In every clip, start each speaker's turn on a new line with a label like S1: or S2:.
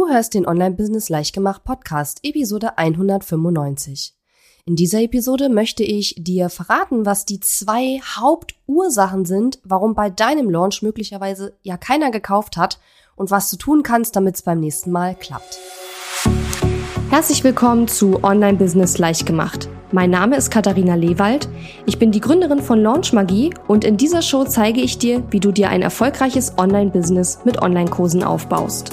S1: Du hörst den Online-Business Leichtgemacht Podcast, Episode 195. In dieser Episode möchte ich dir verraten, was die zwei Hauptursachen sind, warum bei deinem Launch möglicherweise ja keiner gekauft hat und was du tun kannst, damit es beim nächsten Mal klappt. Herzlich willkommen zu Online Business Leichtgemacht. Mein Name ist Katharina Lewald. Ich bin die Gründerin von Launch Magie und in dieser Show zeige ich dir, wie du dir ein erfolgreiches Online-Business mit Online-Kursen aufbaust.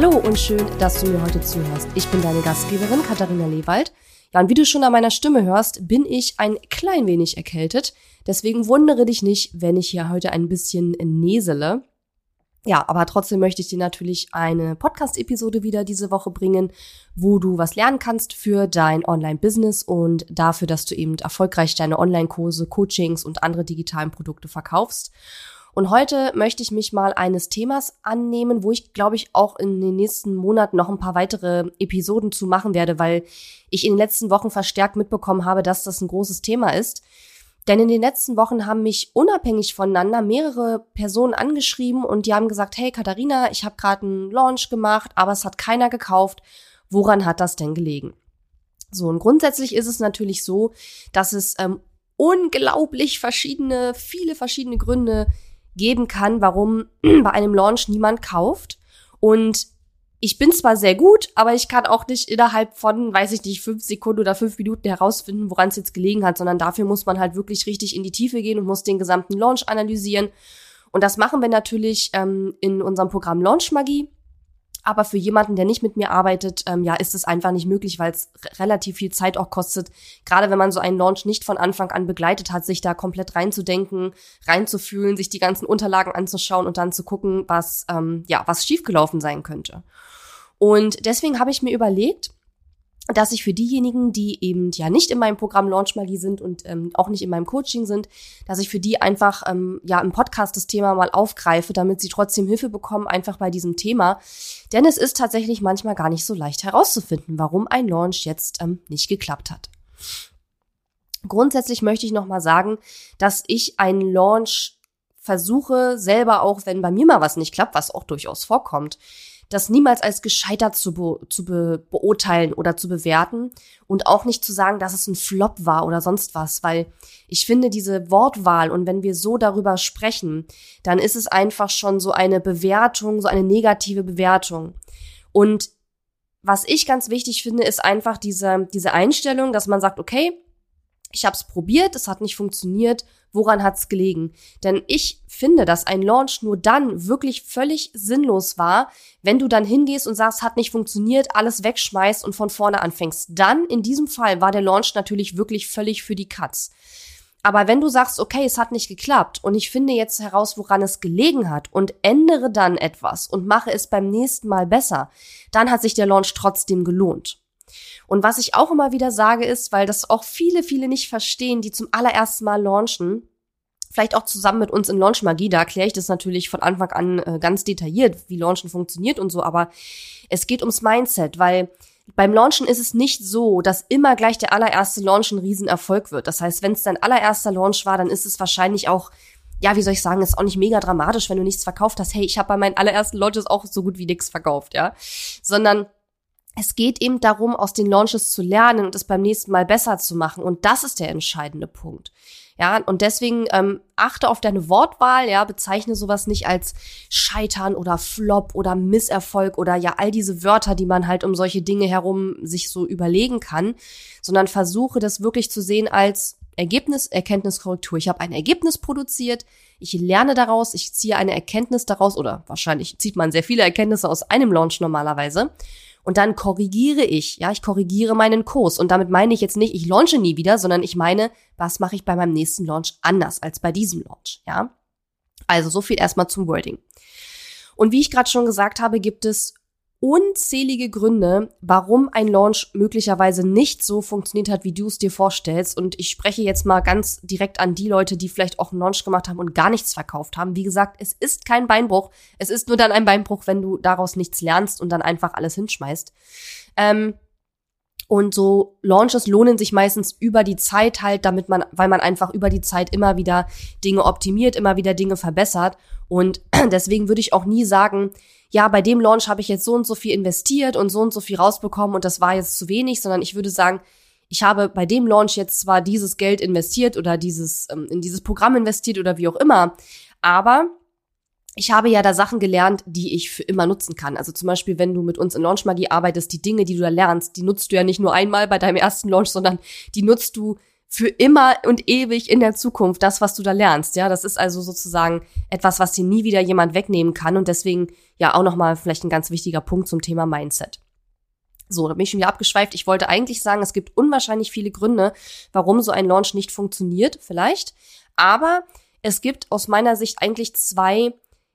S1: Hallo und schön, dass du mir heute zuhörst. Ich bin deine Gastgeberin Katharina Lewald. Ja, und wie du schon an meiner Stimme hörst, bin ich ein klein wenig erkältet. Deswegen wundere dich nicht, wenn ich hier heute ein bisschen näsele. Ja, aber trotzdem möchte ich dir natürlich eine Podcast-Episode wieder diese Woche bringen, wo du was lernen kannst für dein Online-Business und dafür, dass du eben erfolgreich deine Online-Kurse, Coachings und andere digitalen Produkte verkaufst. Und heute möchte ich mich mal eines Themas annehmen, wo ich, glaube ich, auch in den nächsten Monaten noch ein paar weitere Episoden zu machen werde, weil ich in den letzten Wochen verstärkt mitbekommen habe, dass das ein großes Thema ist. Denn in den letzten Wochen haben mich unabhängig voneinander mehrere Personen angeschrieben und die haben gesagt, hey Katharina, ich habe gerade einen Launch gemacht, aber es hat keiner gekauft. Woran hat das denn gelegen? So, und grundsätzlich ist es natürlich so, dass es ähm, unglaublich verschiedene, viele verschiedene Gründe geben kann, warum bei einem Launch niemand kauft. Und ich bin zwar sehr gut, aber ich kann auch nicht innerhalb von, weiß ich nicht, fünf Sekunden oder fünf Minuten herausfinden, woran es jetzt gelegen hat, sondern dafür muss man halt wirklich richtig in die Tiefe gehen und muss den gesamten Launch analysieren. Und das machen wir natürlich ähm, in unserem Programm Launch Magie. Aber für jemanden, der nicht mit mir arbeitet, ähm, ja, ist es einfach nicht möglich, weil es relativ viel Zeit auch kostet. Gerade wenn man so einen Launch nicht von Anfang an begleitet hat, sich da komplett reinzudenken, reinzufühlen, sich die ganzen Unterlagen anzuschauen und dann zu gucken, was ähm, ja was schiefgelaufen sein könnte. Und deswegen habe ich mir überlegt, dass ich für diejenigen, die eben ja nicht in meinem Programm Launch Magie sind und ähm, auch nicht in meinem Coaching sind, dass ich für die einfach ähm, ja im Podcast das Thema mal aufgreife, damit sie trotzdem Hilfe bekommen, einfach bei diesem Thema. Denn es ist tatsächlich manchmal gar nicht so leicht herauszufinden, warum ein Launch jetzt ähm, nicht geklappt hat. Grundsätzlich möchte ich nochmal sagen, dass ich einen Launch versuche, selber auch, wenn bei mir mal was nicht klappt, was auch durchaus vorkommt, das niemals als gescheitert zu, be zu be beurteilen oder zu bewerten und auch nicht zu sagen, dass es ein Flop war oder sonst was, weil ich finde diese Wortwahl und wenn wir so darüber sprechen, dann ist es einfach schon so eine Bewertung, so eine negative Bewertung. Und was ich ganz wichtig finde, ist einfach diese, diese Einstellung, dass man sagt, okay, ich habe es probiert, es hat nicht funktioniert. Woran hat es gelegen? Denn ich finde, dass ein Launch nur dann wirklich völlig sinnlos war, wenn du dann hingehst und sagst, hat nicht funktioniert, alles wegschmeißt und von vorne anfängst. Dann, in diesem Fall, war der Launch natürlich wirklich völlig für die Katz. Aber wenn du sagst, okay, es hat nicht geklappt und ich finde jetzt heraus, woran es gelegen hat und ändere dann etwas und mache es beim nächsten Mal besser, dann hat sich der Launch trotzdem gelohnt. Und was ich auch immer wieder sage ist, weil das auch viele, viele nicht verstehen, die zum allerersten Mal launchen, vielleicht auch zusammen mit uns in Launch Magie, da erkläre ich das natürlich von Anfang an äh, ganz detailliert, wie Launchen funktioniert und so, aber es geht ums Mindset, weil beim Launchen ist es nicht so, dass immer gleich der allererste Launch ein Riesenerfolg wird. Das heißt, wenn es dein allererster Launch war, dann ist es wahrscheinlich auch ja, wie soll ich sagen, ist auch nicht mega dramatisch, wenn du nichts verkauft hast. Hey, ich habe bei meinen allerersten Launches auch so gut wie nichts verkauft, ja. Sondern es geht eben darum, aus den Launches zu lernen und es beim nächsten Mal besser zu machen. Und das ist der entscheidende Punkt. Ja, und deswegen ähm, achte auf deine Wortwahl, ja, bezeichne sowas nicht als Scheitern oder Flop oder Misserfolg oder ja all diese Wörter, die man halt um solche Dinge herum sich so überlegen kann, sondern versuche das wirklich zu sehen als Ergebnis, Erkenntniskorrektur. Ich habe ein Ergebnis produziert, ich lerne daraus, ich ziehe eine Erkenntnis daraus oder wahrscheinlich zieht man sehr viele Erkenntnisse aus einem Launch normalerweise und dann korrigiere ich, ja, ich korrigiere meinen Kurs. Und damit meine ich jetzt nicht, ich launche nie wieder, sondern ich meine, was mache ich bei meinem nächsten Launch anders als bei diesem Launch, ja? Also so viel erstmal zum Wording. Und wie ich gerade schon gesagt habe, gibt es unzählige Gründe, warum ein Launch möglicherweise nicht so funktioniert hat, wie du es dir vorstellst. Und ich spreche jetzt mal ganz direkt an die Leute, die vielleicht auch einen Launch gemacht haben und gar nichts verkauft haben. Wie gesagt, es ist kein Beinbruch. Es ist nur dann ein Beinbruch, wenn du daraus nichts lernst und dann einfach alles hinschmeißt. Ähm, und so Launches lohnen sich meistens über die Zeit halt, damit man, weil man einfach über die Zeit immer wieder Dinge optimiert, immer wieder Dinge verbessert. Und deswegen würde ich auch nie sagen, ja, bei dem Launch habe ich jetzt so und so viel investiert und so und so viel rausbekommen und das war jetzt zu wenig, sondern ich würde sagen, ich habe bei dem Launch jetzt zwar dieses Geld investiert oder dieses ähm, in dieses Programm investiert oder wie auch immer, aber ich habe ja da Sachen gelernt, die ich für immer nutzen kann. Also zum Beispiel, wenn du mit uns in Launchmagie arbeitest, die Dinge, die du da lernst, die nutzt du ja nicht nur einmal bei deinem ersten Launch, sondern die nutzt du für immer und ewig in der Zukunft, das, was du da lernst. Ja, das ist also sozusagen etwas, was dir nie wieder jemand wegnehmen kann und deswegen ja auch nochmal vielleicht ein ganz wichtiger Punkt zum Thema Mindset. So, da bin ich schon wieder abgeschweift. Ich wollte eigentlich sagen, es gibt unwahrscheinlich viele Gründe, warum so ein Launch nicht funktioniert, vielleicht. Aber es gibt aus meiner Sicht eigentlich zwei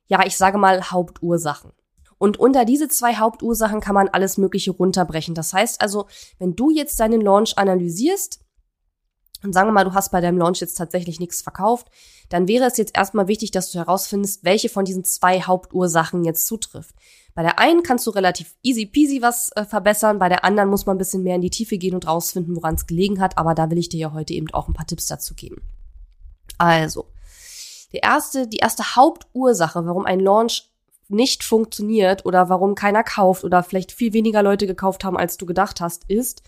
S1: ja, ich sage mal Hauptursachen. Und unter diese zwei Hauptursachen kann man alles Mögliche runterbrechen. Das heißt also, wenn du jetzt deinen Launch analysierst, und sagen wir mal, du hast bei deinem Launch jetzt tatsächlich nichts verkauft, dann wäre es jetzt erstmal wichtig, dass du herausfindest, welche von diesen zwei Hauptursachen jetzt zutrifft. Bei der einen kannst du relativ easy peasy was äh, verbessern, bei der anderen muss man ein bisschen mehr in die Tiefe gehen und rausfinden, woran es gelegen hat, aber da will ich dir ja heute eben auch ein paar Tipps dazu geben. Also, der erste, die erste Hauptursache, warum ein Launch nicht funktioniert oder warum keiner kauft oder vielleicht viel weniger Leute gekauft haben, als du gedacht hast, ist,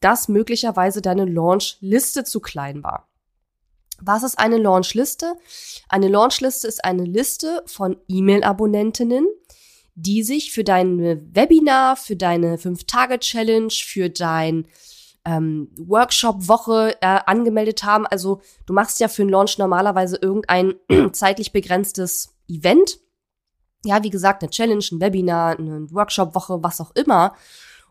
S1: dass möglicherweise deine Launchliste zu klein war. Was ist eine Launchliste? Eine Launchliste ist eine Liste von E-Mail-Abonnentinnen, die sich für dein Webinar, für deine 5-Tage-Challenge, für dein ähm, Workshop-Woche äh, angemeldet haben. Also du machst ja für einen Launch normalerweise irgendein zeitlich begrenztes Event. Ja, wie gesagt, eine Challenge, ein Webinar, eine Workshop-Woche, was auch immer.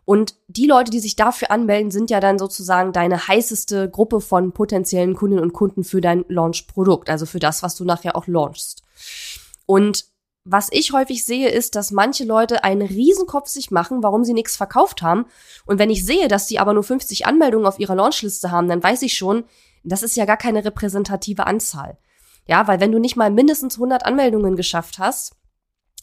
S1: Und die Leute, die sich dafür anmelden, sind ja dann sozusagen deine heißeste Gruppe von potenziellen Kundinnen und Kunden für dein Launch-Produkt, also für das, was du nachher auch launchst. Und was ich häufig sehe, ist, dass manche Leute einen Riesenkopf sich machen, warum sie nichts verkauft haben. Und wenn ich sehe, dass die aber nur 50 Anmeldungen auf ihrer Launchliste haben, dann weiß ich schon, das ist ja gar keine repräsentative Anzahl. Ja, weil wenn du nicht mal mindestens 100 Anmeldungen geschafft hast,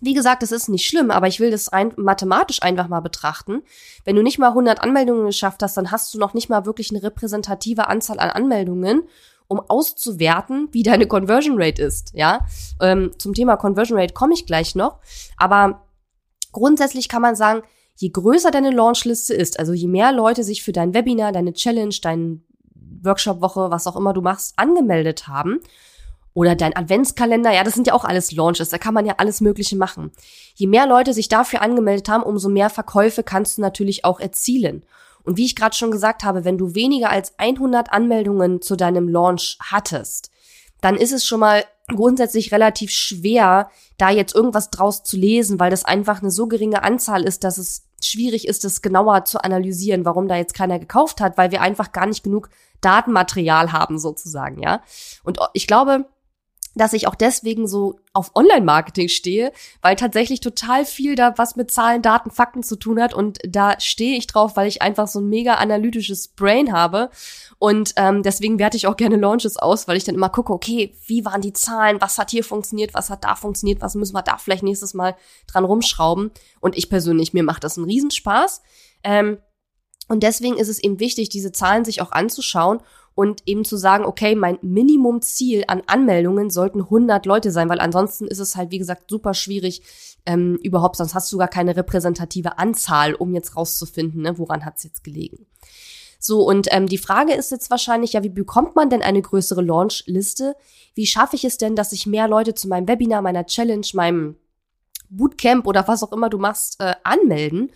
S1: wie gesagt, das ist nicht schlimm, aber ich will das rein mathematisch einfach mal betrachten. Wenn du nicht mal 100 Anmeldungen geschafft hast, dann hast du noch nicht mal wirklich eine repräsentative Anzahl an Anmeldungen um auszuwerten, wie deine Conversion Rate ist. Ja, ähm, zum Thema Conversion Rate komme ich gleich noch. Aber grundsätzlich kann man sagen, je größer deine Launchliste ist, also je mehr Leute sich für dein Webinar, deine Challenge, deine Workshop-Woche, was auch immer du machst, angemeldet haben, oder dein Adventskalender, ja, das sind ja auch alles Launches, da kann man ja alles Mögliche machen. Je mehr Leute sich dafür angemeldet haben, umso mehr Verkäufe kannst du natürlich auch erzielen. Und wie ich gerade schon gesagt habe, wenn du weniger als 100 Anmeldungen zu deinem Launch hattest, dann ist es schon mal grundsätzlich relativ schwer, da jetzt irgendwas draus zu lesen, weil das einfach eine so geringe Anzahl ist, dass es schwierig ist, das genauer zu analysieren, warum da jetzt keiner gekauft hat, weil wir einfach gar nicht genug Datenmaterial haben sozusagen, ja. Und ich glaube, dass ich auch deswegen so auf Online-Marketing stehe, weil tatsächlich total viel da was mit Zahlen, Daten, Fakten zu tun hat. Und da stehe ich drauf, weil ich einfach so ein mega analytisches Brain habe. Und ähm, deswegen werte ich auch gerne Launches aus, weil ich dann immer gucke, okay, wie waren die Zahlen, was hat hier funktioniert, was hat da funktioniert, was müssen wir da vielleicht nächstes Mal dran rumschrauben? Und ich persönlich, mir macht das einen Riesenspaß. Ähm, und deswegen ist es eben wichtig, diese Zahlen sich auch anzuschauen und eben zu sagen, okay, mein Minimumziel an Anmeldungen sollten 100 Leute sein, weil ansonsten ist es halt, wie gesagt, super schwierig ähm, überhaupt, sonst hast du gar keine repräsentative Anzahl, um jetzt rauszufinden, ne, woran hat es jetzt gelegen. So, und ähm, die Frage ist jetzt wahrscheinlich, ja, wie bekommt man denn eine größere Launchliste? Wie schaffe ich es denn, dass sich mehr Leute zu meinem Webinar, meiner Challenge, meinem Bootcamp oder was auch immer du machst, äh, anmelden?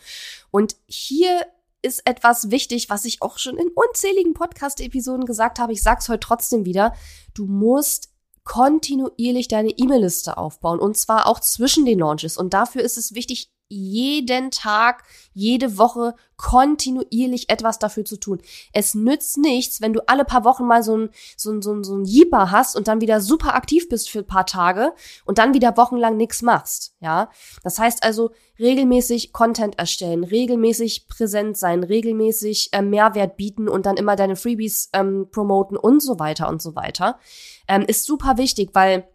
S1: Und hier ist etwas wichtig, was ich auch schon in unzähligen Podcast-Episoden gesagt habe. Ich sag's heute trotzdem wieder. Du musst kontinuierlich deine E-Mail-Liste aufbauen und zwar auch zwischen den Launches. Und dafür ist es wichtig, jeden Tag, jede Woche kontinuierlich etwas dafür zu tun. Es nützt nichts, wenn du alle paar Wochen mal so ein, so ein, so ein, so ein Jeeper hast und dann wieder super aktiv bist für ein paar Tage und dann wieder wochenlang nichts machst, ja. Das heißt also, regelmäßig Content erstellen, regelmäßig präsent sein, regelmäßig äh, Mehrwert bieten und dann immer deine Freebies ähm, promoten und so weiter und so weiter, ähm, ist super wichtig, weil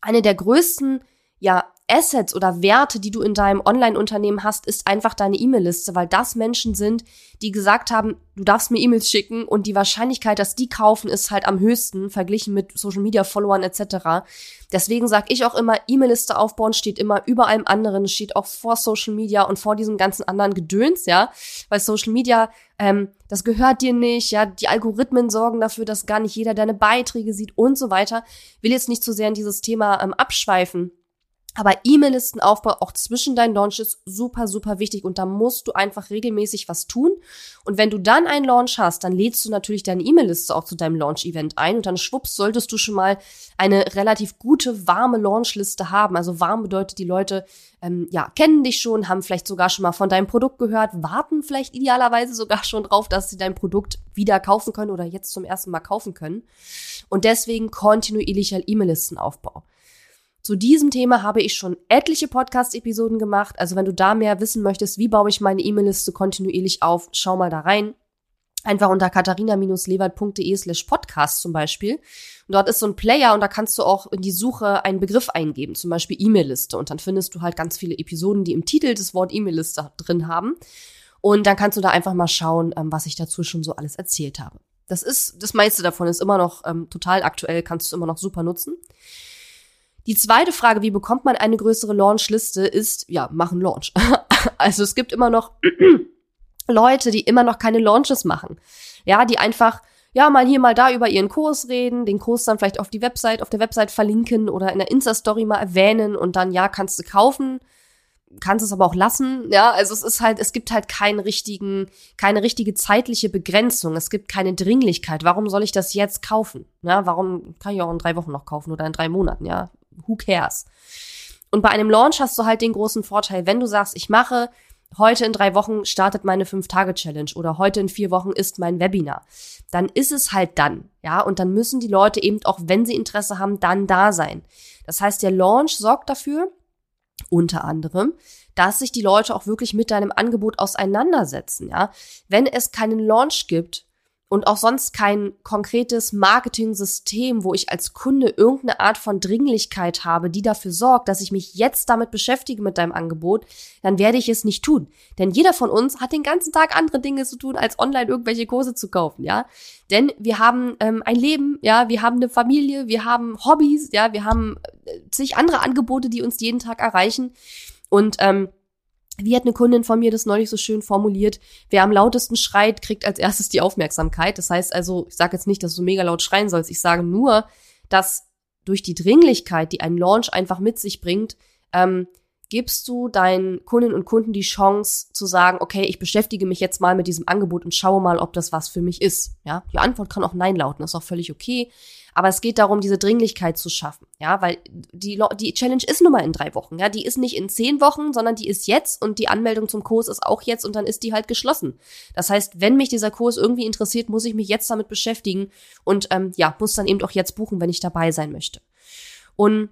S1: eine der größten ja, Assets oder Werte, die du in deinem Online-Unternehmen hast, ist einfach deine E-Mail-Liste, weil das Menschen sind, die gesagt haben, du darfst mir E-Mails schicken und die Wahrscheinlichkeit, dass die kaufen, ist halt am höchsten verglichen mit Social-Media-Followern etc. Deswegen sage ich auch immer, E-Mail-Liste aufbauen steht immer über allem anderen, steht auch vor Social Media und vor diesem ganzen anderen Gedöns, ja, weil Social Media, ähm, das gehört dir nicht, ja, die Algorithmen sorgen dafür, dass gar nicht jeder deine Beiträge sieht und so weiter. Will jetzt nicht zu sehr in dieses Thema ähm, abschweifen. Aber E-Mail-Listenaufbau auch zwischen deinen Launches super, super wichtig und da musst du einfach regelmäßig was tun. Und wenn du dann einen Launch hast, dann lädst du natürlich deine E-Mail-Liste auch zu deinem Launch-Event ein und dann schwupps solltest du schon mal eine relativ gute, warme Launch-Liste haben. Also warm bedeutet, die Leute ähm, ja, kennen dich schon, haben vielleicht sogar schon mal von deinem Produkt gehört, warten vielleicht idealerweise sogar schon drauf, dass sie dein Produkt wieder kaufen können oder jetzt zum ersten Mal kaufen können. Und deswegen kontinuierlicher E-Mail-Listenaufbau. Zu diesem Thema habe ich schon etliche Podcast-Episoden gemacht. Also wenn du da mehr wissen möchtest, wie baue ich meine E-Mail-Liste kontinuierlich auf, schau mal da rein. Einfach unter katharina-lewert.de slash podcast zum Beispiel. Und dort ist so ein Player und da kannst du auch in die Suche einen Begriff eingeben, zum Beispiel E-Mail-Liste. Und dann findest du halt ganz viele Episoden, die im Titel das Wort E-Mail-Liste drin haben. Und dann kannst du da einfach mal schauen, ähm, was ich dazu schon so alles erzählt habe. Das ist, das meiste davon ist immer noch ähm, total aktuell, kannst du immer noch super nutzen. Die zweite Frage, wie bekommt man eine größere Launchliste, ist, ja, machen Launch. also es gibt immer noch Leute, die immer noch keine Launches machen. Ja, die einfach, ja, mal hier, mal da über ihren Kurs reden, den Kurs dann vielleicht auf die Website, auf der Website verlinken oder in der Insta-Story mal erwähnen und dann, ja, kannst du kaufen kannst es aber auch lassen, ja, also es ist halt, es gibt halt keinen richtigen, keine richtige zeitliche Begrenzung, es gibt keine Dringlichkeit. Warum soll ich das jetzt kaufen? Ja, warum kann ich auch in drei Wochen noch kaufen oder in drei Monaten, ja? Who cares? Und bei einem Launch hast du halt den großen Vorteil, wenn du sagst, ich mache heute in drei Wochen startet meine Fünf-Tage-Challenge oder heute in vier Wochen ist mein Webinar, dann ist es halt dann, ja, und dann müssen die Leute eben auch, wenn sie Interesse haben, dann da sein. Das heißt, der Launch sorgt dafür, unter anderem, dass sich die Leute auch wirklich mit deinem Angebot auseinandersetzen, ja. Wenn es keinen Launch gibt, und auch sonst kein konkretes Marketing-System, wo ich als Kunde irgendeine Art von Dringlichkeit habe, die dafür sorgt, dass ich mich jetzt damit beschäftige mit deinem Angebot, dann werde ich es nicht tun. Denn jeder von uns hat den ganzen Tag andere Dinge zu tun, als online irgendwelche Kurse zu kaufen, ja. Denn wir haben ähm, ein Leben, ja, wir haben eine Familie, wir haben Hobbys, ja, wir haben äh, zig andere Angebote, die uns jeden Tag erreichen. Und ähm, wie hat eine Kundin von mir das neulich so schön formuliert? Wer am lautesten schreit, kriegt als erstes die Aufmerksamkeit. Das heißt also, ich sage jetzt nicht, dass du mega laut schreien sollst. Ich sage nur, dass durch die Dringlichkeit, die ein Launch einfach mit sich bringt, ähm, gibst du deinen Kundinnen und Kunden die Chance zu sagen, okay, ich beschäftige mich jetzt mal mit diesem Angebot und schaue mal, ob das was für mich ist. Ja, die Antwort kann auch Nein lauten, ist auch völlig okay. Aber es geht darum, diese Dringlichkeit zu schaffen. Ja, weil die, die Challenge ist nun mal in drei Wochen. Ja, die ist nicht in zehn Wochen, sondern die ist jetzt und die Anmeldung zum Kurs ist auch jetzt und dann ist die halt geschlossen. Das heißt, wenn mich dieser Kurs irgendwie interessiert, muss ich mich jetzt damit beschäftigen und ähm, ja, muss dann eben auch jetzt buchen, wenn ich dabei sein möchte. Und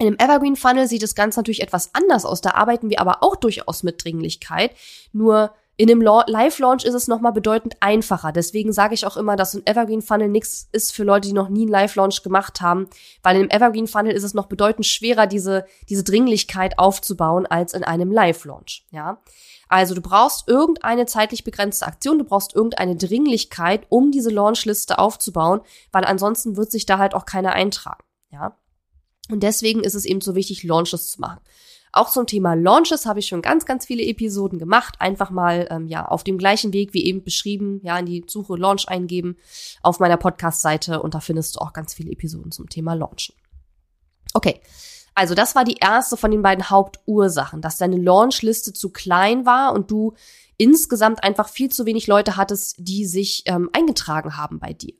S1: in dem Evergreen Funnel sieht das Ganze natürlich etwas anders aus. Da arbeiten wir aber auch durchaus mit Dringlichkeit. Nur in dem Live-Launch ist es nochmal bedeutend einfacher. Deswegen sage ich auch immer, dass ein Evergreen Funnel nichts ist für Leute, die noch nie einen Live-Launch gemacht haben. Weil in einem Evergreen Funnel ist es noch bedeutend schwerer, diese, diese Dringlichkeit aufzubauen, als in einem Live-Launch. Ja. Also du brauchst irgendeine zeitlich begrenzte Aktion, du brauchst irgendeine Dringlichkeit, um diese Launchliste aufzubauen, weil ansonsten wird sich da halt auch keiner eintragen. Ja. Und deswegen ist es eben so wichtig, Launches zu machen. Auch zum Thema Launches habe ich schon ganz, ganz viele Episoden gemacht. Einfach mal ähm, ja auf dem gleichen Weg wie eben beschrieben, ja in die Suche Launch eingeben auf meiner Podcast-Seite und da findest du auch ganz viele Episoden zum Thema Launchen. Okay, also das war die erste von den beiden Hauptursachen, dass deine Launchliste zu klein war und du insgesamt einfach viel zu wenig Leute hattest, die sich ähm, eingetragen haben bei dir.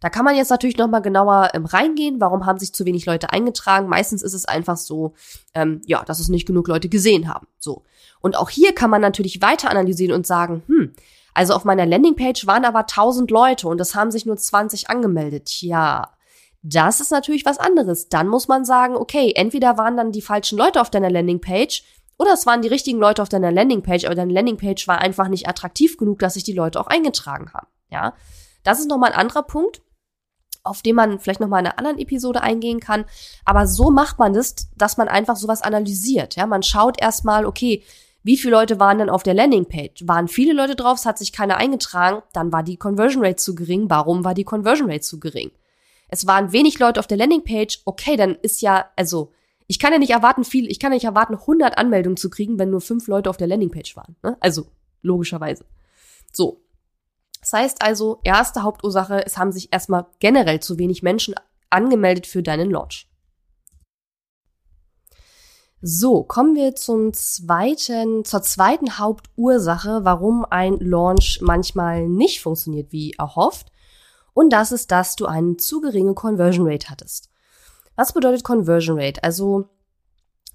S1: Da kann man jetzt natürlich noch mal genauer ähm, reingehen. Warum haben sich zu wenig Leute eingetragen? Meistens ist es einfach so, ähm, ja, dass es nicht genug Leute gesehen haben. So. Und auch hier kann man natürlich weiter analysieren und sagen, hm, also auf meiner Landingpage waren aber 1000 Leute und es haben sich nur 20 angemeldet. Ja, das ist natürlich was anderes. Dann muss man sagen, okay, entweder waren dann die falschen Leute auf deiner Landingpage oder es waren die richtigen Leute auf deiner Landingpage, aber deine Landingpage war einfach nicht attraktiv genug, dass sich die Leute auch eingetragen haben. Ja, das ist nochmal ein anderer Punkt, auf den man vielleicht nochmal in einer anderen Episode eingehen kann. Aber so macht man das, dass man einfach sowas analysiert. Ja, man schaut erstmal, okay, wie viele Leute waren denn auf der Landingpage? Waren viele Leute drauf, es hat sich keiner eingetragen, dann war die Conversion Rate zu gering. Warum war die Conversion Rate zu gering? Es waren wenig Leute auf der Landingpage, okay, dann ist ja, also, ich kann ja nicht erwarten, viel, ich kann ja nicht erwarten, 100 Anmeldungen zu kriegen, wenn nur fünf Leute auf der Landingpage waren. Ne? Also, logischerweise. So. Das heißt also, erste Hauptursache, es haben sich erstmal generell zu wenig Menschen angemeldet für deinen Launch. So, kommen wir zum zweiten, zur zweiten Hauptursache, warum ein Launch manchmal nicht funktioniert wie erhofft. Und das ist, dass du eine zu geringe Conversion Rate hattest. Was bedeutet Conversion Rate? Also,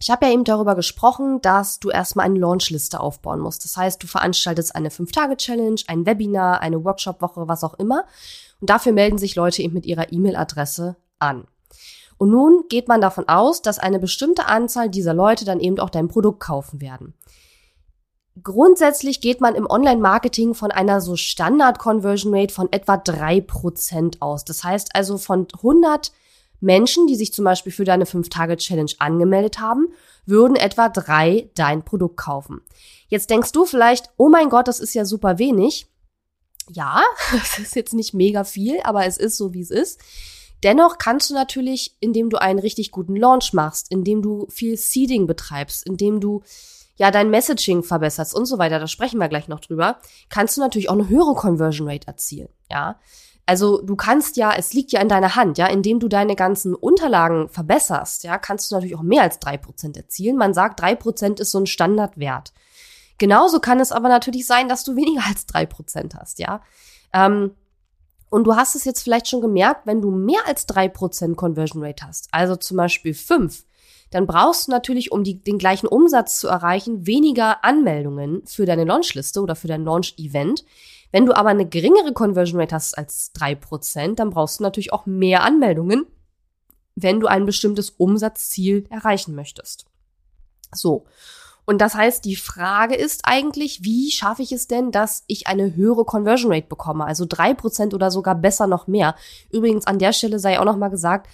S1: ich habe ja eben darüber gesprochen, dass du erstmal eine Launchliste aufbauen musst. Das heißt, du veranstaltest eine 5-Tage-Challenge, ein Webinar, eine Workshop-Woche, was auch immer. Und dafür melden sich Leute eben mit ihrer E-Mail-Adresse an. Und nun geht man davon aus, dass eine bestimmte Anzahl dieser Leute dann eben auch dein Produkt kaufen werden. Grundsätzlich geht man im Online-Marketing von einer so Standard-Conversion Rate von etwa drei Prozent aus. Das heißt also von 100 Menschen, die sich zum Beispiel für deine 5-Tage-Challenge angemeldet haben, würden etwa drei dein Produkt kaufen. Jetzt denkst du vielleicht, oh mein Gott, das ist ja super wenig. Ja, es ist jetzt nicht mega viel, aber es ist so, wie es ist. Dennoch kannst du natürlich, indem du einen richtig guten Launch machst, indem du viel Seeding betreibst, indem du ja dein Messaging verbesserst und so weiter, da sprechen wir gleich noch drüber, kannst du natürlich auch eine höhere Conversion Rate erzielen, ja. Also du kannst ja, es liegt ja in deiner Hand, ja, indem du deine ganzen Unterlagen verbesserst, ja, kannst du natürlich auch mehr als drei Prozent erzielen. Man sagt, drei Prozent ist so ein Standardwert. Genauso kann es aber natürlich sein, dass du weniger als drei Prozent hast, ja. Ähm, und du hast es jetzt vielleicht schon gemerkt, wenn du mehr als drei Prozent Conversion Rate hast, also zum Beispiel fünf, dann brauchst du natürlich, um die, den gleichen Umsatz zu erreichen, weniger Anmeldungen für deine Launchliste oder für dein Launch-Event. Wenn du aber eine geringere Conversion Rate hast als drei Prozent, dann brauchst du natürlich auch mehr Anmeldungen, wenn du ein bestimmtes Umsatzziel erreichen möchtest. So. Und das heißt, die Frage ist eigentlich, wie schaffe ich es denn, dass ich eine höhere Conversion Rate bekomme? Also drei Prozent oder sogar besser noch mehr. Übrigens an der Stelle sei auch noch mal gesagt,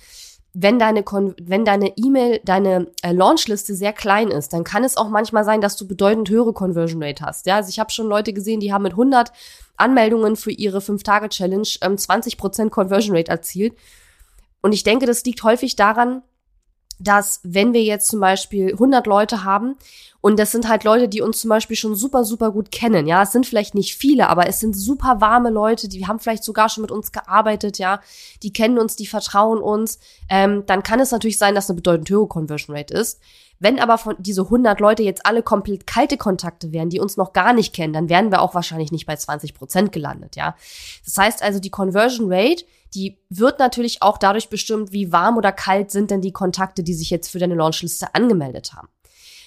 S1: wenn deine Kon wenn deine E-Mail, deine äh, Launchliste sehr klein ist, dann kann es auch manchmal sein, dass du bedeutend höhere Conversion Rate hast. Ja, also ich habe schon Leute gesehen, die haben mit 100 Anmeldungen für ihre 5-Tage-Challenge ähm, 20% Conversion Rate erzielt. Und ich denke, das liegt häufig daran, dass wenn wir jetzt zum Beispiel 100 Leute haben und das sind halt Leute, die uns zum Beispiel schon super, super gut kennen, ja, es sind vielleicht nicht viele, aber es sind super warme Leute, die haben vielleicht sogar schon mit uns gearbeitet, ja, die kennen uns, die vertrauen uns, ähm, dann kann es natürlich sein, dass eine bedeutend höhere Conversion Rate ist. Wenn aber von diese 100 Leute jetzt alle komplett kalte Kontakte wären, die uns noch gar nicht kennen, dann wären wir auch wahrscheinlich nicht bei 20 Prozent gelandet, ja. Das heißt also, die Conversion Rate, die wird natürlich auch dadurch bestimmt, wie warm oder kalt sind denn die Kontakte, die sich jetzt für deine Launchliste angemeldet haben.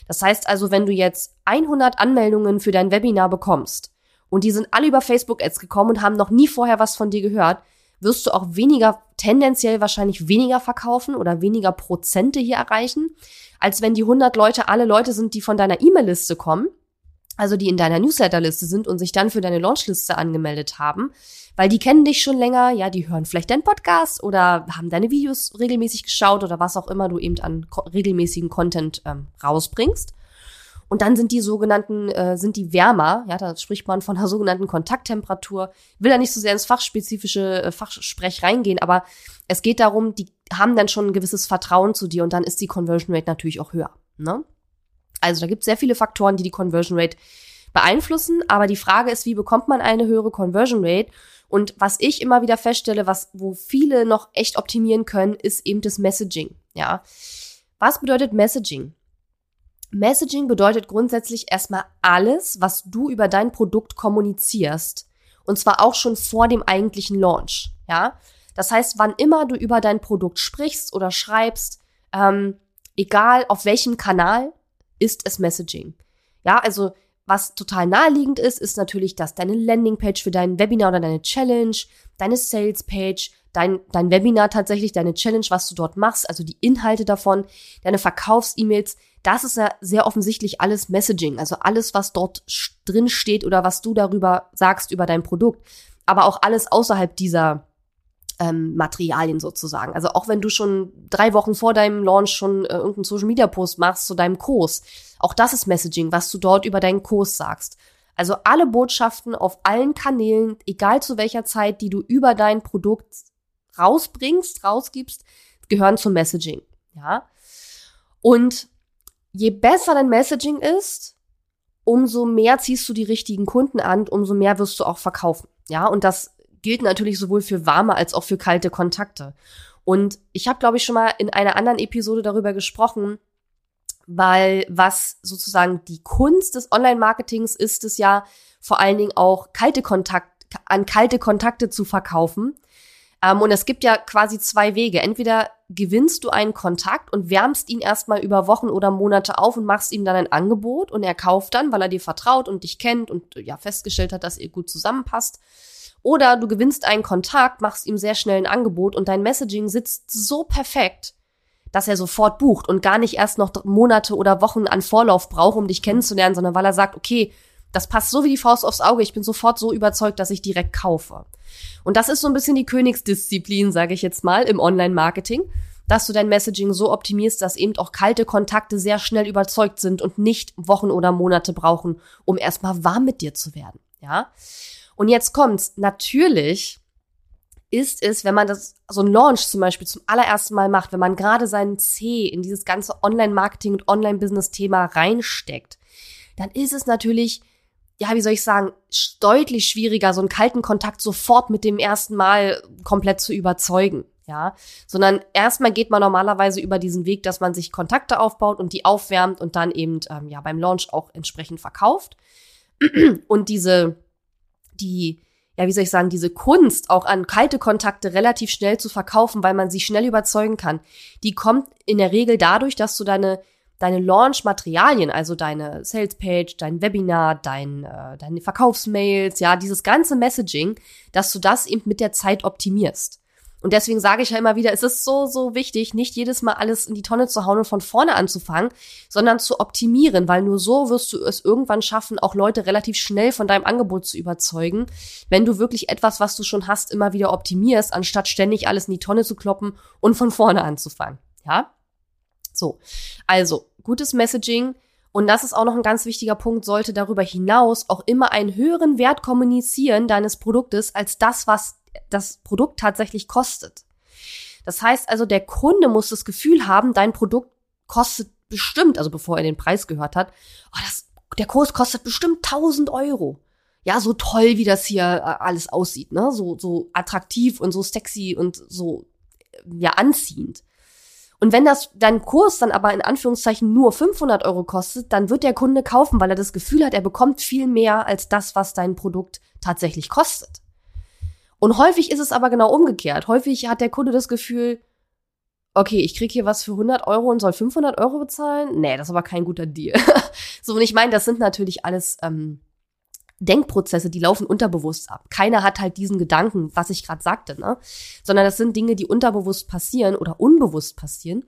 S1: Das heißt also, wenn du jetzt 100 Anmeldungen für dein Webinar bekommst und die sind alle über Facebook Ads gekommen und haben noch nie vorher was von dir gehört, wirst du auch weniger, tendenziell wahrscheinlich weniger verkaufen oder weniger Prozente hier erreichen, als wenn die 100 Leute alle Leute sind, die von deiner E-Mail-Liste kommen, also die in deiner Newsletter-Liste sind und sich dann für deine Launchliste angemeldet haben, weil die kennen dich schon länger, ja, die hören vielleicht deinen Podcast oder haben deine Videos regelmäßig geschaut oder was auch immer du eben an regelmäßigen Content ähm, rausbringst. Und dann sind die sogenannten, äh, sind die wärmer, ja, da spricht man von einer sogenannten Kontakttemperatur. Will da nicht so sehr ins fachspezifische äh, Fachsprech reingehen, aber es geht darum, die haben dann schon ein gewisses Vertrauen zu dir und dann ist die Conversion Rate natürlich auch höher. Ne? Also da gibt es sehr viele Faktoren, die die Conversion Rate beeinflussen, aber die Frage ist, wie bekommt man eine höhere Conversion Rate? Und was ich immer wieder feststelle, was, wo viele noch echt optimieren können, ist eben das Messaging. Ja. Was bedeutet Messaging? Messaging bedeutet grundsätzlich erstmal alles, was du über dein Produkt kommunizierst. Und zwar auch schon vor dem eigentlichen Launch. Ja. Das heißt, wann immer du über dein Produkt sprichst oder schreibst, ähm, egal auf welchem Kanal, ist es Messaging. Ja, also was total naheliegend ist, ist natürlich, dass deine Landingpage für dein Webinar oder deine Challenge, deine Salespage, dein, dein Webinar tatsächlich, deine Challenge, was du dort machst, also die Inhalte davon, deine Verkaufs-E-Mails, das ist ja sehr offensichtlich alles Messaging, also alles, was dort drin steht oder was du darüber sagst über dein Produkt, aber auch alles außerhalb dieser ähm, Materialien sozusagen. Also auch wenn du schon drei Wochen vor deinem Launch schon äh, irgendeinen Social Media Post machst zu deinem Kurs, auch das ist Messaging, was du dort über deinen Kurs sagst. Also alle Botschaften auf allen Kanälen, egal zu welcher Zeit, die du über dein Produkt rausbringst, rausgibst, gehören zum Messaging. Ja. Und je besser dein Messaging ist, umso mehr ziehst du die richtigen Kunden an, umso mehr wirst du auch verkaufen. Ja, und das gilt natürlich sowohl für warme als auch für kalte Kontakte. Und ich habe, glaube ich, schon mal in einer anderen Episode darüber gesprochen, weil was sozusagen die Kunst des Online-Marketings ist es ja vor allen Dingen auch kalte Kontakt an kalte Kontakte zu verkaufen. Ähm, und es gibt ja quasi zwei Wege. Entweder gewinnst du einen Kontakt und wärmst ihn erstmal über Wochen oder Monate auf und machst ihm dann ein Angebot und er kauft dann, weil er dir vertraut und dich kennt und ja festgestellt hat, dass ihr gut zusammenpasst. Oder du gewinnst einen Kontakt, machst ihm sehr schnell ein Angebot und dein Messaging sitzt so perfekt, dass er sofort bucht und gar nicht erst noch Monate oder Wochen an Vorlauf braucht, um dich kennenzulernen, sondern weil er sagt, okay, das passt so wie die Faust aufs Auge, ich bin sofort so überzeugt, dass ich direkt kaufe. Und das ist so ein bisschen die Königsdisziplin, sage ich jetzt mal, im Online-Marketing, dass du dein Messaging so optimierst, dass eben auch kalte Kontakte sehr schnell überzeugt sind und nicht Wochen oder Monate brauchen, um erstmal warm mit dir zu werden. Ja. Und jetzt kommt's. Natürlich ist es, wenn man das, so ein Launch zum Beispiel zum allerersten Mal macht, wenn man gerade seinen C in dieses ganze Online-Marketing und Online-Business-Thema reinsteckt, dann ist es natürlich, ja, wie soll ich sagen, deutlich schwieriger, so einen kalten Kontakt sofort mit dem ersten Mal komplett zu überzeugen. Ja, sondern erstmal geht man normalerweise über diesen Weg, dass man sich Kontakte aufbaut und die aufwärmt und dann eben ähm, ja beim Launch auch entsprechend verkauft. Und diese die, ja, wie soll ich sagen, diese Kunst auch an kalte Kontakte relativ schnell zu verkaufen, weil man sie schnell überzeugen kann, die kommt in der Regel dadurch, dass du deine deine Launch-Materialien, also deine Sales-Page, dein Webinar, dein, äh, deine Verkaufsmails, ja, dieses ganze Messaging, dass du das eben mit der Zeit optimierst. Und deswegen sage ich ja immer wieder, es ist so, so wichtig, nicht jedes Mal alles in die Tonne zu hauen und von vorne anzufangen, sondern zu optimieren, weil nur so wirst du es irgendwann schaffen, auch Leute relativ schnell von deinem Angebot zu überzeugen, wenn du wirklich etwas, was du schon hast, immer wieder optimierst, anstatt ständig alles in die Tonne zu kloppen und von vorne anzufangen. Ja? So. Also, gutes Messaging. Und das ist auch noch ein ganz wichtiger Punkt, sollte darüber hinaus auch immer einen höheren Wert kommunizieren deines Produktes als das, was das Produkt tatsächlich kostet. Das heißt also, der Kunde muss das Gefühl haben, dein Produkt kostet bestimmt, also bevor er den Preis gehört hat, oh, das, der Kurs kostet bestimmt 1000 Euro. Ja, so toll, wie das hier äh, alles aussieht, ne? So, so attraktiv und so sexy und so, ja, anziehend. Und wenn das dein Kurs dann aber in Anführungszeichen nur 500 Euro kostet, dann wird der Kunde kaufen, weil er das Gefühl hat, er bekommt viel mehr als das, was dein Produkt tatsächlich kostet. Und häufig ist es aber genau umgekehrt. Häufig hat der Kunde das Gefühl, okay, ich krieg hier was für 100 Euro und soll 500 Euro bezahlen? Nee, das ist aber kein guter Deal. so, und ich meine, das sind natürlich alles ähm, Denkprozesse, die laufen unterbewusst ab. Keiner hat halt diesen Gedanken, was ich gerade sagte, ne? Sondern das sind Dinge, die unterbewusst passieren oder unbewusst passieren.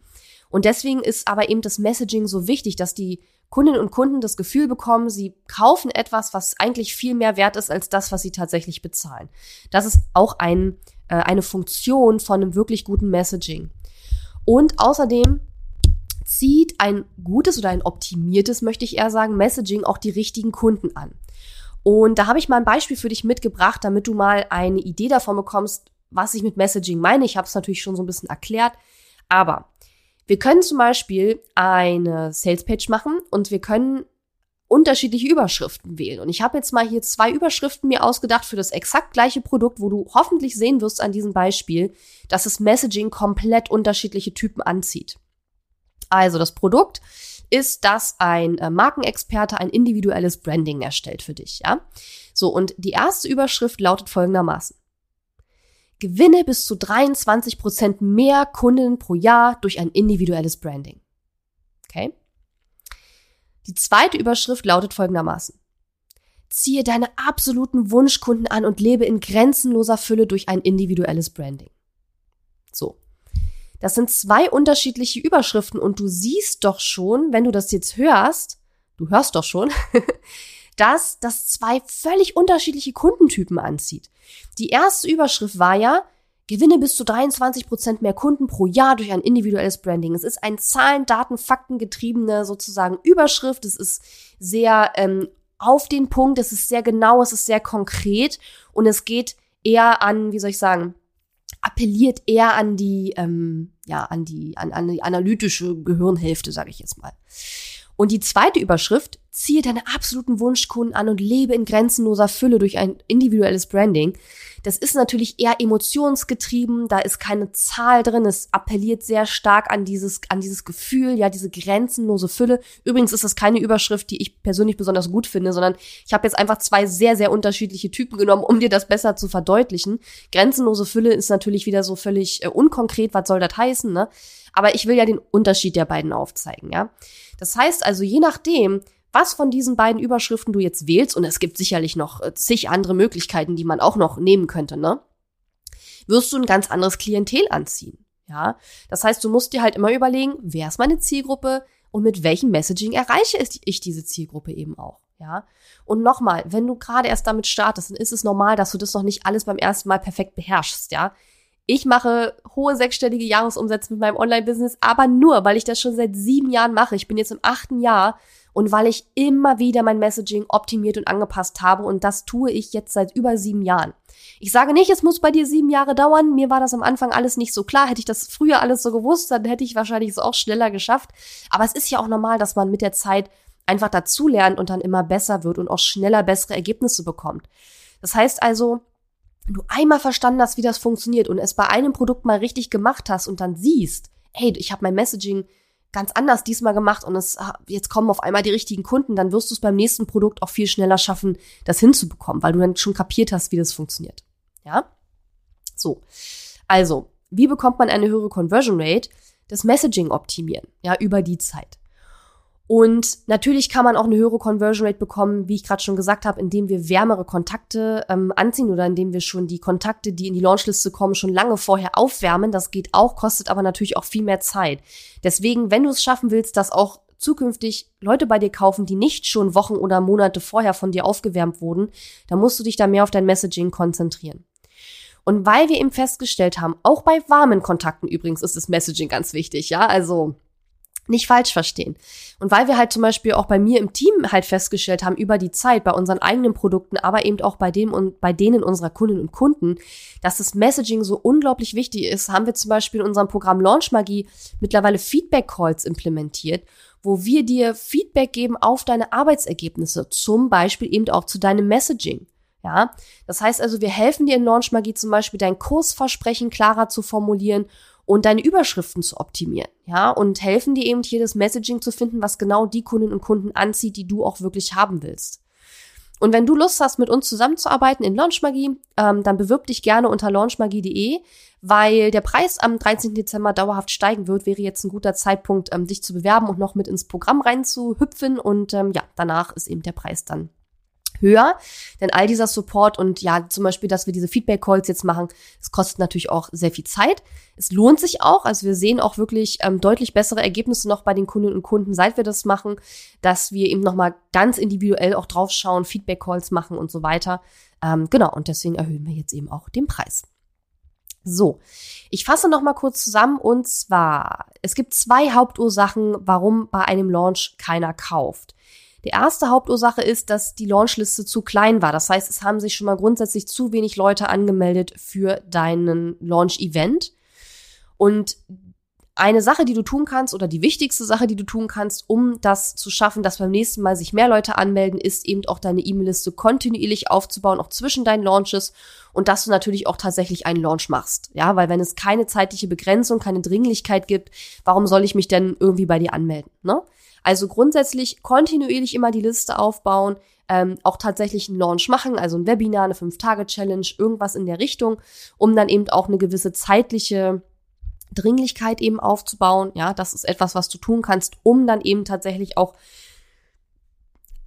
S1: Und deswegen ist aber eben das Messaging so wichtig, dass die Kundinnen und Kunden das Gefühl bekommen, sie kaufen etwas, was eigentlich viel mehr wert ist als das, was sie tatsächlich bezahlen. Das ist auch ein, äh, eine Funktion von einem wirklich guten Messaging. Und außerdem zieht ein gutes oder ein optimiertes, möchte ich eher sagen, Messaging auch die richtigen Kunden an. Und da habe ich mal ein Beispiel für dich mitgebracht, damit du mal eine Idee davon bekommst, was ich mit Messaging meine. Ich habe es natürlich schon so ein bisschen erklärt, aber wir können zum Beispiel eine Salespage machen und wir können unterschiedliche Überschriften wählen. Und ich habe jetzt mal hier zwei Überschriften mir ausgedacht für das exakt gleiche Produkt, wo du hoffentlich sehen wirst an diesem Beispiel, dass das Messaging komplett unterschiedliche Typen anzieht. Also das Produkt ist, dass ein äh, Markenexperte ein individuelles Branding erstellt für dich, ja? So, und die erste Überschrift lautet folgendermaßen. Gewinne bis zu 23 Prozent mehr Kunden pro Jahr durch ein individuelles Branding. Okay? Die zweite Überschrift lautet folgendermaßen. Ziehe deine absoluten Wunschkunden an und lebe in grenzenloser Fülle durch ein individuelles Branding. So. Das sind zwei unterschiedliche Überschriften und du siehst doch schon, wenn du das jetzt hörst, du hörst doch schon, dass das zwei völlig unterschiedliche Kundentypen anzieht. Die erste Überschrift war ja, Gewinne bis zu 23 Prozent mehr Kunden pro Jahr durch ein individuelles Branding. Es ist ein Zahlen, Daten, Fakten getriebene sozusagen Überschrift. Es ist sehr ähm, auf den Punkt, es ist sehr genau, es ist sehr konkret und es geht eher an, wie soll ich sagen, appelliert eher an die, ähm, ja, an die, an, an die analytische Gehirnhälfte, sage ich jetzt mal. Und die zweite Überschrift, ziehe deine absoluten Wunschkunden an und lebe in grenzenloser Fülle durch ein individuelles Branding. Das ist natürlich eher emotionsgetrieben, da ist keine Zahl drin, es appelliert sehr stark an dieses, an dieses Gefühl, ja, diese grenzenlose Fülle. Übrigens ist das keine Überschrift, die ich persönlich besonders gut finde, sondern ich habe jetzt einfach zwei sehr, sehr unterschiedliche Typen genommen, um dir das besser zu verdeutlichen. Grenzenlose Fülle ist natürlich wieder so völlig äh, unkonkret, was soll das heißen, ne? Aber ich will ja den Unterschied der beiden aufzeigen, ja. Das heißt also, je nachdem, was von diesen beiden Überschriften du jetzt wählst, und es gibt sicherlich noch äh, zig andere Möglichkeiten, die man auch noch nehmen könnte, ne? Wirst du ein ganz anderes Klientel anziehen. Ja, das heißt, du musst dir halt immer überlegen, wer ist meine Zielgruppe und mit welchem Messaging erreiche ich diese Zielgruppe eben auch. Ja, und nochmal, wenn du gerade erst damit startest, dann ist es normal, dass du das noch nicht alles beim ersten Mal perfekt beherrschst. Ja, ich mache hohe sechsstellige Jahresumsätze mit meinem Online-Business, aber nur, weil ich das schon seit sieben Jahren mache. Ich bin jetzt im achten Jahr und weil ich immer wieder mein Messaging optimiert und angepasst habe und das tue ich jetzt seit über sieben Jahren. Ich sage nicht, es muss bei dir sieben Jahre dauern. Mir war das am Anfang alles nicht so klar. Hätte ich das früher alles so gewusst, dann hätte ich wahrscheinlich es auch schneller geschafft. Aber es ist ja auch normal, dass man mit der Zeit einfach dazulernt und dann immer besser wird und auch schneller bessere Ergebnisse bekommt. Das heißt also, wenn du einmal verstanden hast, wie das funktioniert und es bei einem Produkt mal richtig gemacht hast und dann siehst, hey, ich habe mein Messaging ganz anders diesmal gemacht und es ah, jetzt kommen auf einmal die richtigen Kunden, dann wirst du es beim nächsten Produkt auch viel schneller schaffen, das hinzubekommen, weil du dann schon kapiert hast, wie das funktioniert. Ja? So. Also, wie bekommt man eine höhere Conversion Rate? Das Messaging optimieren, ja, über die Zeit. Und natürlich kann man auch eine höhere Conversion Rate bekommen, wie ich gerade schon gesagt habe, indem wir wärmere Kontakte ähm, anziehen oder indem wir schon die Kontakte, die in die Launchliste kommen, schon lange vorher aufwärmen. Das geht auch, kostet aber natürlich auch viel mehr Zeit. Deswegen, wenn du es schaffen willst, dass auch zukünftig Leute bei dir kaufen, die nicht schon Wochen oder Monate vorher von dir aufgewärmt wurden, dann musst du dich da mehr auf dein Messaging konzentrieren. Und weil wir eben festgestellt haben, auch bei warmen Kontakten übrigens ist das Messaging ganz wichtig, ja, also nicht falsch verstehen. Und weil wir halt zum Beispiel auch bei mir im Team halt festgestellt haben über die Zeit bei unseren eigenen Produkten, aber eben auch bei dem und bei denen unserer Kundinnen und Kunden, dass das Messaging so unglaublich wichtig ist, haben wir zum Beispiel in unserem Programm Launch Magie mittlerweile Feedback Calls implementiert, wo wir dir Feedback geben auf deine Arbeitsergebnisse, zum Beispiel eben auch zu deinem Messaging. Ja, das heißt also, wir helfen dir in Launch Magie zum Beispiel dein Kursversprechen klarer zu formulieren und deine Überschriften zu optimieren, ja, und helfen dir eben hier das Messaging zu finden, was genau die Kundinnen und Kunden anzieht, die du auch wirklich haben willst. Und wenn du Lust hast, mit uns zusammenzuarbeiten in Launchmagie, ähm, dann bewirb dich gerne unter launchmagie.de, weil der Preis am 13. Dezember dauerhaft steigen wird, wäre jetzt ein guter Zeitpunkt, ähm, dich zu bewerben und noch mit ins Programm reinzuhüpfen. Und ähm, ja, danach ist eben der Preis dann höher. Denn all dieser Support und ja, zum Beispiel, dass wir diese Feedback-Calls jetzt machen, es kostet natürlich auch sehr viel Zeit. Es lohnt sich auch. Also wir sehen auch wirklich ähm, deutlich bessere Ergebnisse noch bei den Kundinnen und Kunden, seit wir das machen, dass wir eben nochmal ganz individuell auch draufschauen, Feedback-Calls machen und so weiter. Ähm, genau, und deswegen erhöhen wir jetzt eben auch den Preis. So, ich fasse noch mal kurz zusammen und zwar, es gibt zwei Hauptursachen, warum bei einem Launch keiner kauft. Die erste Hauptursache ist, dass die Launchliste zu klein war. Das heißt, es haben sich schon mal grundsätzlich zu wenig Leute angemeldet für deinen Launch-Event. Und eine Sache, die du tun kannst oder die wichtigste Sache, die du tun kannst, um das zu schaffen, dass beim nächsten Mal sich mehr Leute anmelden, ist eben auch deine E-Mail-Liste kontinuierlich aufzubauen, auch zwischen deinen Launches und dass du natürlich auch tatsächlich einen Launch machst. Ja, weil wenn es keine zeitliche Begrenzung, keine Dringlichkeit gibt, warum soll ich mich denn irgendwie bei dir anmelden? Ne? Also grundsätzlich kontinuierlich immer die Liste aufbauen, ähm, auch tatsächlich einen Launch machen, also ein Webinar, eine 5-Tage-Challenge, irgendwas in der Richtung, um dann eben auch eine gewisse zeitliche Dringlichkeit eben aufzubauen. Ja, das ist etwas, was du tun kannst, um dann eben tatsächlich auch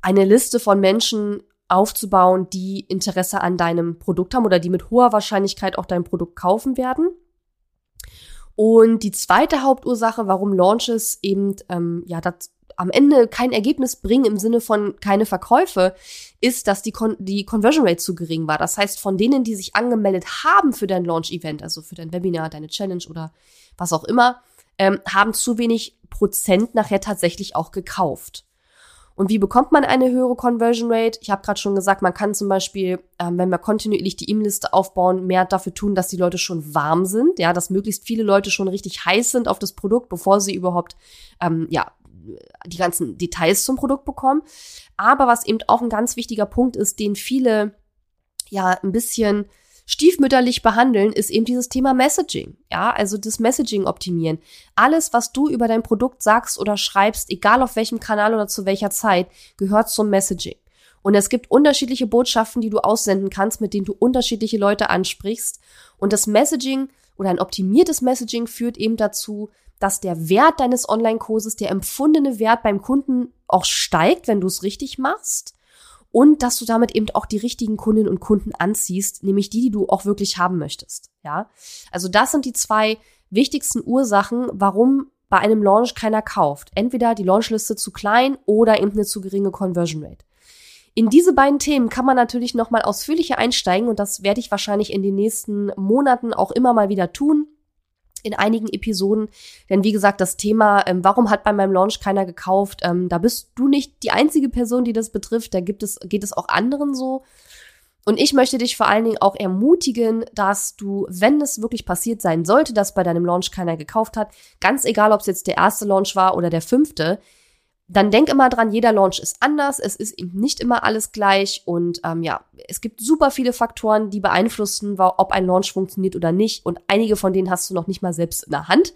S1: eine Liste von Menschen aufzubauen, die Interesse an deinem Produkt haben oder die mit hoher Wahrscheinlichkeit auch dein Produkt kaufen werden. Und die zweite Hauptursache, warum Launches eben ähm, ja das am Ende kein Ergebnis bringen im Sinne von keine Verkäufe, ist, dass die, Con die Conversion Rate zu gering war. Das heißt, von denen, die sich angemeldet haben für dein Launch-Event, also für dein Webinar, deine Challenge oder was auch immer, ähm, haben zu wenig Prozent nachher tatsächlich auch gekauft. Und wie bekommt man eine höhere Conversion Rate? Ich habe gerade schon gesagt, man kann zum Beispiel, ähm, wenn wir kontinuierlich die E-Mail-Liste aufbauen, mehr dafür tun, dass die Leute schon warm sind, ja, dass möglichst viele Leute schon richtig heiß sind auf das Produkt, bevor sie überhaupt ähm, ja die ganzen Details zum Produkt bekommen. Aber was eben auch ein ganz wichtiger Punkt ist, den viele ja ein bisschen stiefmütterlich behandeln, ist eben dieses Thema Messaging. Ja, also das Messaging optimieren. Alles, was du über dein Produkt sagst oder schreibst, egal auf welchem Kanal oder zu welcher Zeit, gehört zum Messaging. Und es gibt unterschiedliche Botschaften, die du aussenden kannst, mit denen du unterschiedliche Leute ansprichst. Und das Messaging oder ein optimiertes Messaging führt eben dazu, dass der Wert deines Online-Kurses, der empfundene Wert beim Kunden auch steigt, wenn du es richtig machst und dass du damit eben auch die richtigen Kundinnen und Kunden anziehst, nämlich die, die du auch wirklich haben möchtest. Ja, also das sind die zwei wichtigsten Ursachen, warum bei einem Launch keiner kauft. Entweder die Launchliste zu klein oder eben eine zu geringe Conversion Rate. In diese beiden Themen kann man natürlich nochmal ausführlicher einsteigen und das werde ich wahrscheinlich in den nächsten Monaten auch immer mal wieder tun in einigen Episoden. Denn wie gesagt, das Thema, ähm, warum hat bei meinem Launch keiner gekauft, ähm, da bist du nicht die einzige Person, die das betrifft. Da gibt es, geht es auch anderen so. Und ich möchte dich vor allen Dingen auch ermutigen, dass du, wenn es wirklich passiert sein sollte, dass bei deinem Launch keiner gekauft hat, ganz egal, ob es jetzt der erste Launch war oder der fünfte, dann denk immer dran, jeder Launch ist anders, es ist eben nicht immer alles gleich und ähm, ja, es gibt super viele Faktoren, die beeinflussen, ob ein Launch funktioniert oder nicht und einige von denen hast du noch nicht mal selbst in der Hand.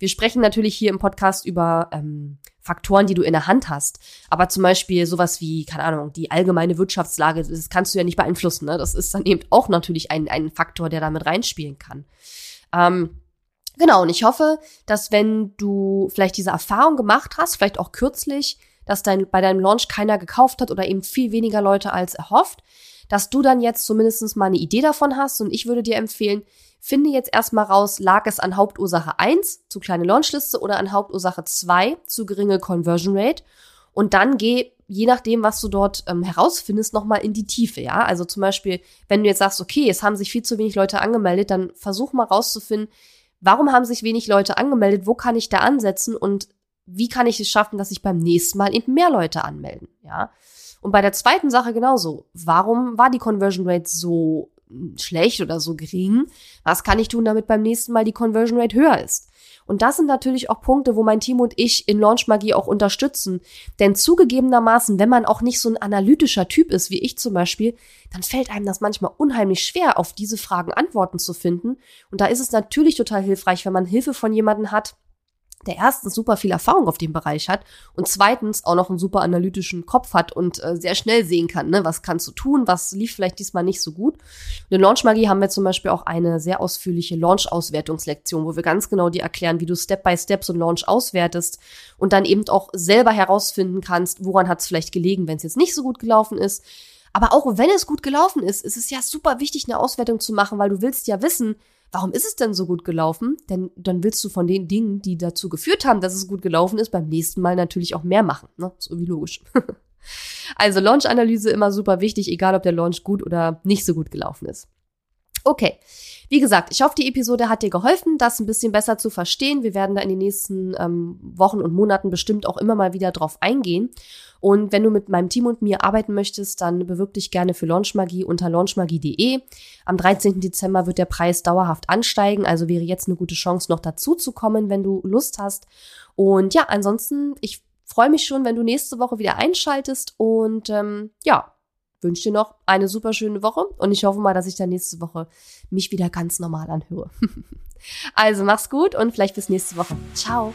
S1: Wir sprechen natürlich hier im Podcast über ähm, Faktoren, die du in der Hand hast, aber zum Beispiel sowas wie, keine Ahnung, die allgemeine Wirtschaftslage, das kannst du ja nicht beeinflussen, ne? das ist dann eben auch natürlich ein, ein Faktor, der damit reinspielen kann. Ähm, Genau, und ich hoffe, dass wenn du vielleicht diese Erfahrung gemacht hast, vielleicht auch kürzlich, dass dein, bei deinem Launch keiner gekauft hat oder eben viel weniger Leute als erhofft, dass du dann jetzt zumindest mal eine Idee davon hast. Und ich würde dir empfehlen, finde jetzt erstmal raus, lag es an Hauptursache 1 zu kleine Launchliste oder an Hauptursache 2 zu geringe Conversion Rate. Und dann geh, je nachdem, was du dort ähm, herausfindest, nochmal in die Tiefe, ja. Also zum Beispiel, wenn du jetzt sagst, okay, es haben sich viel zu wenig Leute angemeldet, dann versuch mal rauszufinden, warum haben sich wenig Leute angemeldet, wo kann ich da ansetzen und wie kann ich es schaffen, dass sich beim nächsten Mal eben mehr Leute anmelden, ja. Und bei der zweiten Sache genauso. Warum war die Conversion Rate so schlecht oder so gering? Was kann ich tun, damit beim nächsten Mal die Conversion Rate höher ist? Und das sind natürlich auch Punkte, wo mein Team und ich in Launch Magie auch unterstützen. Denn zugegebenermaßen, wenn man auch nicht so ein analytischer Typ ist, wie ich zum Beispiel, dann fällt einem das manchmal unheimlich schwer, auf diese Fragen Antworten zu finden. Und da ist es natürlich total hilfreich, wenn man Hilfe von jemandem hat, der erstens super viel Erfahrung auf dem Bereich hat und zweitens auch noch einen super analytischen Kopf hat und äh, sehr schnell sehen kann, ne, was kannst du tun, was lief vielleicht diesmal nicht so gut. Und in Launch Magie haben wir zum Beispiel auch eine sehr ausführliche Launch-Auswertungslektion, wo wir ganz genau dir erklären, wie du Step by Step so einen Launch auswertest und dann eben auch selber herausfinden kannst, woran hat es vielleicht gelegen, wenn es jetzt nicht so gut gelaufen ist. Aber auch wenn es gut gelaufen ist, ist es ja super wichtig, eine Auswertung zu machen, weil du willst ja wissen, warum ist es denn so gut gelaufen? Denn dann willst du von den Dingen, die dazu geführt haben, dass es gut gelaufen ist, beim nächsten Mal natürlich auch mehr machen. Ne? So wie logisch. also Launch-Analyse immer super wichtig, egal ob der Launch gut oder nicht so gut gelaufen ist. Okay. Wie gesagt, ich hoffe, die Episode hat dir geholfen, das ein bisschen besser zu verstehen. Wir werden da in den nächsten ähm, Wochen und Monaten bestimmt auch immer mal wieder drauf eingehen. Und wenn du mit meinem Team und mir arbeiten möchtest, dann bewirb dich gerne für Launchmagie unter launchmagie.de. Am 13. Dezember wird der Preis dauerhaft ansteigen, also wäre jetzt eine gute Chance, noch dazu zu kommen, wenn du Lust hast. Und ja, ansonsten, ich freue mich schon, wenn du nächste Woche wieder einschaltest und ähm, ja, wünsche dir noch eine super schöne Woche und ich hoffe mal, dass ich dann nächste Woche mich wieder ganz normal anhöre. also mach's gut und vielleicht bis nächste Woche. Ciao.